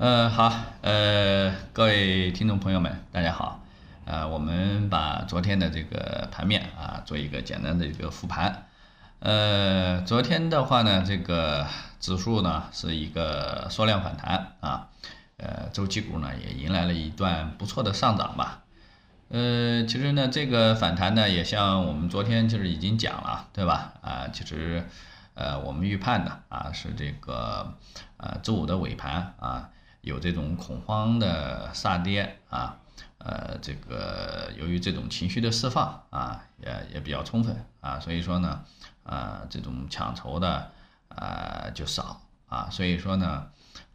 呃，好，呃，各位听众朋友们，大家好。呃，我们把昨天的这个盘面啊，做一个简单的一个复盘。呃，昨天的话呢，这个指数呢是一个缩量反弹啊，呃，周期股呢也迎来了一段不错的上涨吧。呃，其实呢，这个反弹呢，也像我们昨天就是已经讲了，对吧？啊，其实，呃，我们预判的啊是这个，呃，周五的尾盘啊。有这种恐慌的杀跌啊，呃，这个由于这种情绪的释放啊，也也比较充分啊，所以说呢，啊，这种抢筹的啊就少啊，所以说呢，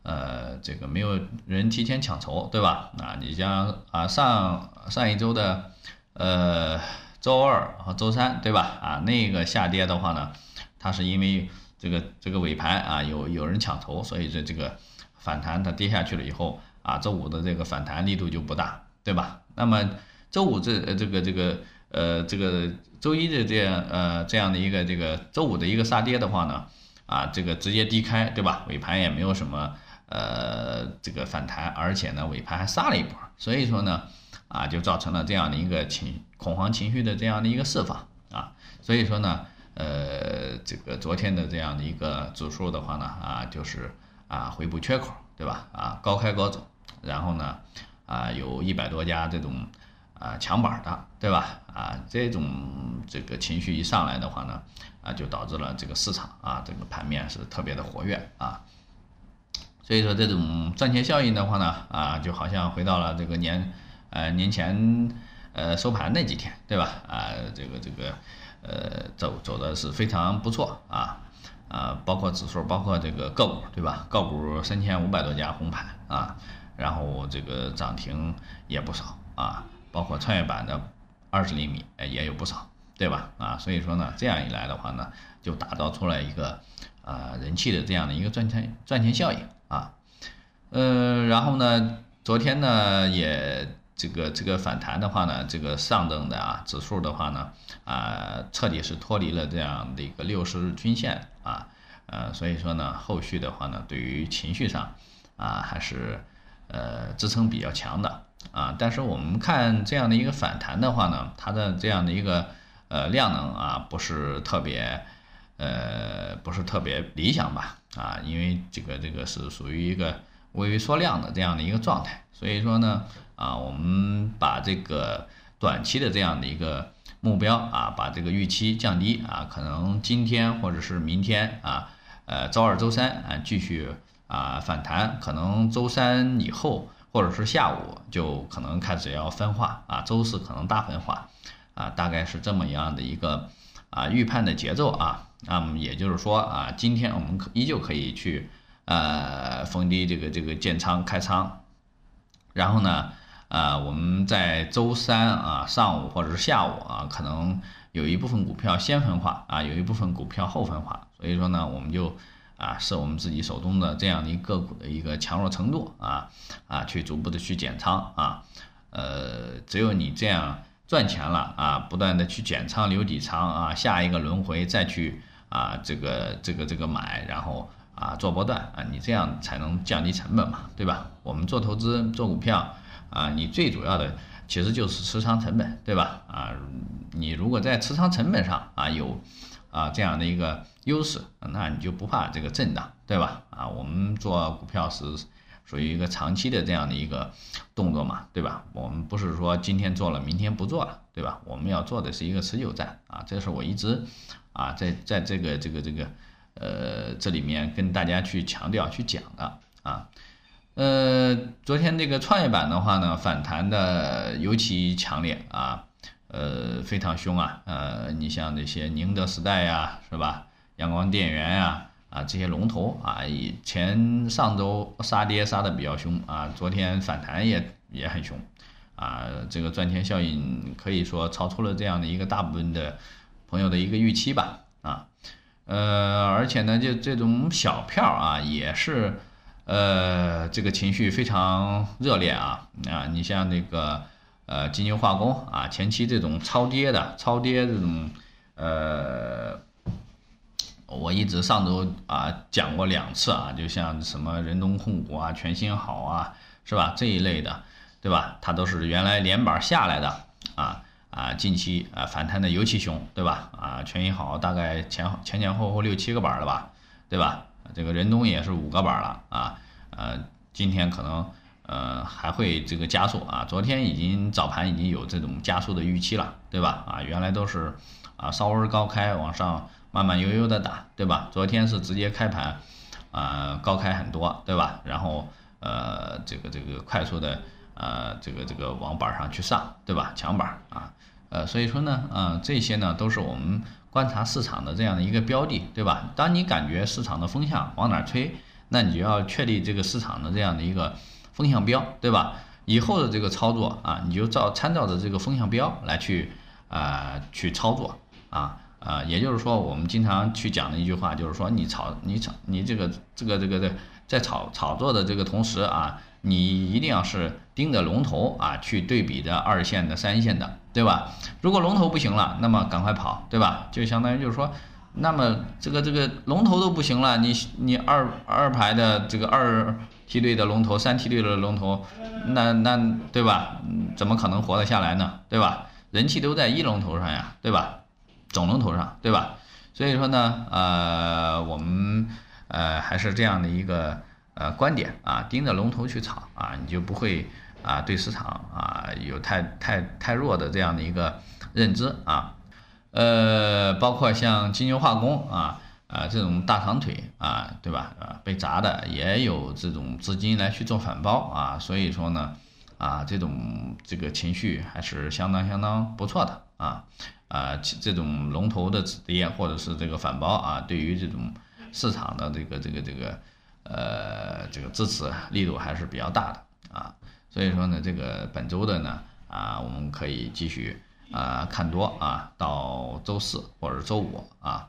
呃，这个没有人提前抢筹，对吧？啊，你像啊上上一周的呃周二和周三，对吧？啊，那个下跌的话呢，它是因为这个这个尾盘啊有有人抢筹，所以这这个。反弹它跌下去了以后啊，周五的这个反弹力度就不大，对吧？那么周五这呃这个这个呃这个周一的这样呃这样的一个这个周五的一个杀跌的话呢，啊这个直接低开，对吧？尾盘也没有什么呃这个反弹，而且呢尾盘还杀了一波，所以说呢啊就造成了这样的一个情恐慌情绪的这样的一个释放啊，所以说呢呃这个昨天的这样的一个指数的话呢啊就是。啊，回补缺口，对吧？啊，高开高走，然后呢，啊，有一百多家这种啊抢板的，对吧？啊，这种这个情绪一上来的话呢，啊，就导致了这个市场啊，这个盘面是特别的活跃啊。所以说这种赚钱效应的话呢，啊，就好像回到了这个年呃年前呃收盘那几天，对吧？啊，这个这个呃走走的是非常不错啊。啊，包括指数，包括这个个股，对吧？个股三千五百多家红盘啊，然后这个涨停也不少啊，包括创业板的二十厘米也有不少，对吧？啊，所以说呢，这样一来的话呢，就打造出来一个啊人气的这样的一个赚钱赚钱效应啊，呃，然后呢，昨天呢也。这个这个反弹的话呢，这个上证的啊指数的话呢，啊彻底是脱离了这样的一个六十日均线啊，呃所以说呢，后续的话呢，对于情绪上啊还是呃支撑比较强的啊，但是我们看这样的一个反弹的话呢，它的这样的一个呃量能啊不是特别呃不是特别理想吧啊，因为这个这个是属于一个微微缩量的这样的一个状态，所以说呢。啊，我们把这个短期的这样的一个目标啊，把这个预期降低啊，可能今天或者是明天啊，呃，周二、周三啊继续啊反弹，可能周三以后或者是下午就可能开始要分化啊，周四可能大分化啊，大概是这么样的一个啊预判的节奏啊，那么也就是说啊，今天我们可依旧可以去呃逢低这个这个建仓开仓，然后呢。啊，我们在周三啊上午或者是下午啊，可能有一部分股票先分化啊，有一部分股票后分化，所以说呢，我们就啊视我们自己手中的这样的一个股的一个强弱程度啊啊，去逐步的去减仓啊，呃，只有你这样赚钱了啊，不断的去减仓留底仓啊，下一个轮回再去啊这个这个这个买，然后啊做波段啊，你这样才能降低成本嘛，对吧？我们做投资做股票。啊，你最主要的其实就是持仓成本，对吧？啊，你如果在持仓成本上啊有啊这样的一个优势，那你就不怕这个震荡，对吧？啊，我们做股票是属于一个长期的这样的一个动作嘛，对吧？我们不是说今天做了，明天不做了，对吧？我们要做的是一个持久战啊，这是我一直啊在在这个这个这个呃这里面跟大家去强调去讲的啊。呃，昨天这个创业板的话呢，反弹的尤其强烈啊，呃，非常凶啊，呃，你像那些宁德时代呀，是吧？阳光电源呀，啊，这些龙头啊，以前上周杀跌杀的比较凶啊，昨天反弹也也很凶，啊，这个赚钱效应可以说超出了这样的一个大部分的朋友的一个预期吧，啊，呃，而且呢，就这种小票啊，也是。呃，这个情绪非常热烈啊啊！你像那个呃金牛化工啊，前期这种超跌的超跌这种呃我一直上周啊讲过两次啊，就像什么人东控股啊、全新好啊，是吧？这一类的，对吧？它都是原来连板下来的啊啊，近期啊反弹的尤其凶，对吧？啊，全新好大概前前前后后六七个板了吧，对吧？这个人东也是五个板了啊，呃，今天可能呃还会这个加速啊，昨天已经早盘已经有这种加速的预期了，对吧？啊，原来都是啊稍微高开往上。慢慢悠悠的打，对吧？昨天是直接开盘，啊，高开很多，对吧？然后呃，这个这个快速的呃，这个这个往板上去上，对吧？抢板啊，呃，所以说呢，啊，这些呢都是我们观察市场的这样的一个标的，对吧？当你感觉市场的风向往哪吹，那你就要确立这个市场的这样的一个风向标，对吧？以后的这个操作啊，你就照参照着这个风向标来去啊去操作啊。啊，也就是说，我们经常去讲的一句话，就是说，你炒，你炒，你这个，这个，这个，的，在炒炒作的这个同时啊，你一定要是盯着龙头啊，去对比着二线的、三线的，对吧？如果龙头不行了，那么赶快跑，对吧？就相当于就是说，那么这个这个龙头都不行了，你你二二排的这个二梯队的龙头、三梯队的龙头，那那对吧？怎么可能活得下来呢？对吧？人气都在一龙头上呀，对吧？总龙头上，对吧？所以说呢，呃，我们呃还是这样的一个呃观点啊，盯着龙头去炒啊，你就不会啊对市场啊有太太太弱的这样的一个认知啊。呃，包括像金牛化工啊啊这种大长腿啊，对吧？啊被砸的也有这种资金来去做反包啊，所以说呢啊这种这个情绪还是相当相当不错的啊。啊，这种龙头的止跌或者是这个反包啊，对于这种市场的这个这个这个呃这个支持力度还是比较大的啊，所以说呢，这个本周的呢啊，我们可以继续啊看多啊，到周四或者周五啊，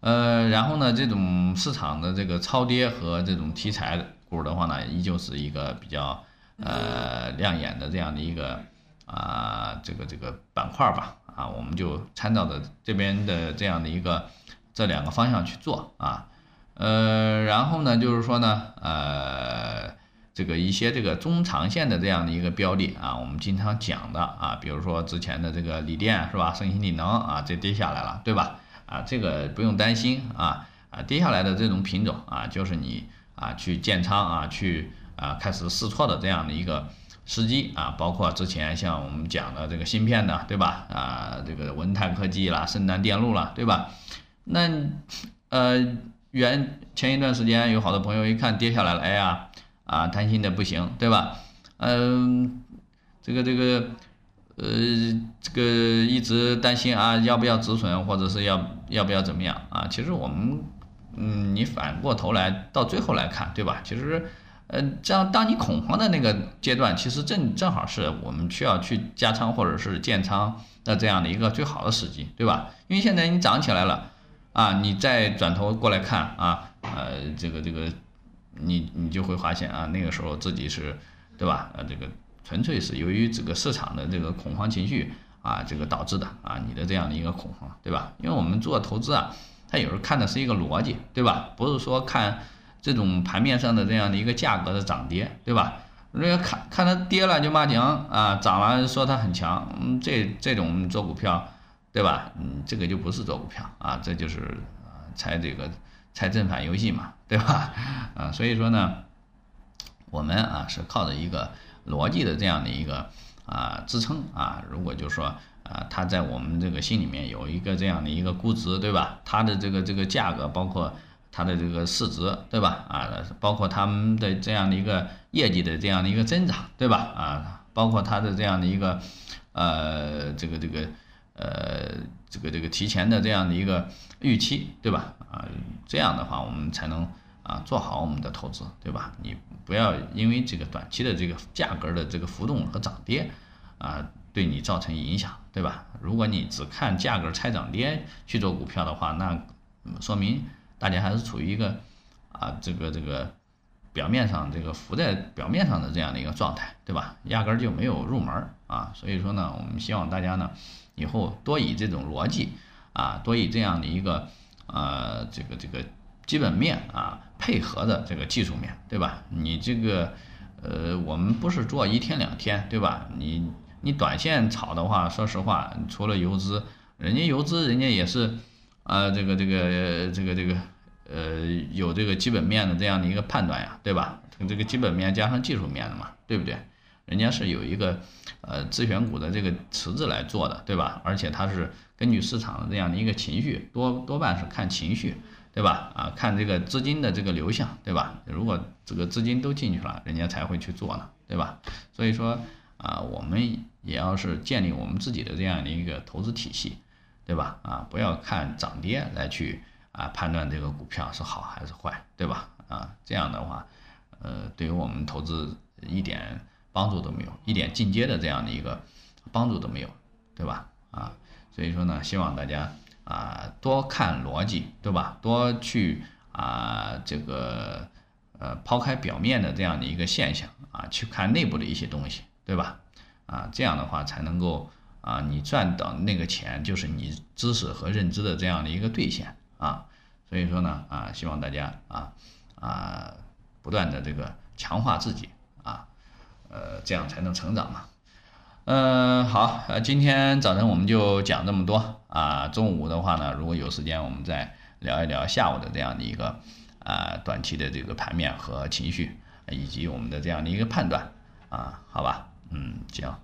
呃，然后呢，这种市场的这个超跌和这种题材股的话呢，依旧是一个比较呃亮眼的这样的一个啊这个这个板块吧。啊，我们就参照着这边的这样的一个这两个方向去做啊，呃，然后呢，就是说呢，呃，这个一些这个中长线的这样的一个标的啊，我们经常讲的啊，比如说之前的这个锂电是吧，盛鑫锂能啊，这跌下来了，对吧？啊，这个不用担心啊，啊，跌下来的这种品种啊，就是你啊去建仓啊，去啊开始试错的这样的一个。时机啊，包括之前像我们讲的这个芯片的，对吧？啊，这个文泰科技啦，圣南电路啦，对吧？那呃，原前一段时间有好多朋友一看跌下来了，哎呀，啊，担心的不行，对吧？嗯，这个这个呃，这个一直担心啊，要不要止损，或者是要要不要怎么样啊？其实我们，嗯，你反过头来到最后来看，对吧？其实。呃，这样当你恐慌的那个阶段，其实正正好是我们需要去加仓或者是建仓的这样的一个最好的时机，对吧？因为现在你涨起来了，啊，你再转头过来看啊，呃，这个这个，你你就会发现啊，那个时候自己是，对吧？呃，这个纯粹是由于这个市场的这个恐慌情绪啊，这个导致的啊，你的这样的一个恐慌，对吧？因为我们做投资啊，它有时候看的是一个逻辑，对吧？不是说看。这种盘面上的这样的一个价格的涨跌，对吧？人家看看它跌了就骂娘啊，涨了说它很强，嗯，这这种做股票，对吧？嗯，这个就不是做股票啊，这就是啊，猜这个猜正反游戏嘛，对吧？啊，所以说呢，我们啊是靠着一个逻辑的这样的一个啊支撑啊，如果就说啊，它在我们这个心里面有一个这样的一个估值，对吧？它的这个这个价格包括。它的这个市值，对吧？啊，包括他们的这样的一个业绩的这样的一个增长，对吧？啊，包括它的这样的一个，呃，这个这个，呃，这个这个提前的这样的一个预期，对吧？啊，这样的话我们才能啊做好我们的投资，对吧？你不要因为这个短期的这个价格的这个浮动和涨跌啊，对你造成影响，对吧？如果你只看价格猜涨跌去做股票的话，那说明。大家还是处于一个啊，这个这个表面上这个浮在表面上的这样的一个状态，对吧？压根儿就没有入门啊，所以说呢，我们希望大家呢以后多以这种逻辑啊，多以这样的一个呃这个这个基本面啊配合的这个技术面，对吧？你这个呃我们不是做一天两天，对吧？你你短线炒的话，说实话，除了游资，人家游资人家也是啊这个这个这个这个呃有这个基本面的这样的一个判断呀，对吧？这个基本面加上技术面的嘛，对不对？人家是有一个呃自选股的这个池子来做的，对吧？而且它是根据市场的这样的一个情绪，多多半是看情绪，对吧？啊，看这个资金的这个流向，对吧？如果这个资金都进去了，人家才会去做呢，对吧？所以说啊，我们也要是建立我们自己的这样的一个投资体系，对吧？啊，不要看涨跌来去啊判断这个股票是好还是坏，对吧？啊，这样的话。呃，对于我们投资一点帮助都没有，一点进阶的这样的一个帮助都没有，对吧？啊，所以说呢，希望大家啊多看逻辑，对吧？多去啊这个呃抛开表面的这样的一个现象啊，去看内部的一些东西，对吧？啊，这样的话才能够啊你赚到那个钱就是你知识和认知的这样的一个兑现啊。所以说呢啊，希望大家啊啊。不断的这个强化自己，呃，这样才能成长嘛。嗯，好，呃，今天早晨我们就讲这么多啊。中午的话呢，如果有时间，我们再聊一聊下午的这样的一个啊短期的这个盘面和情绪，以及我们的这样的一个判断啊，好吧？嗯，行。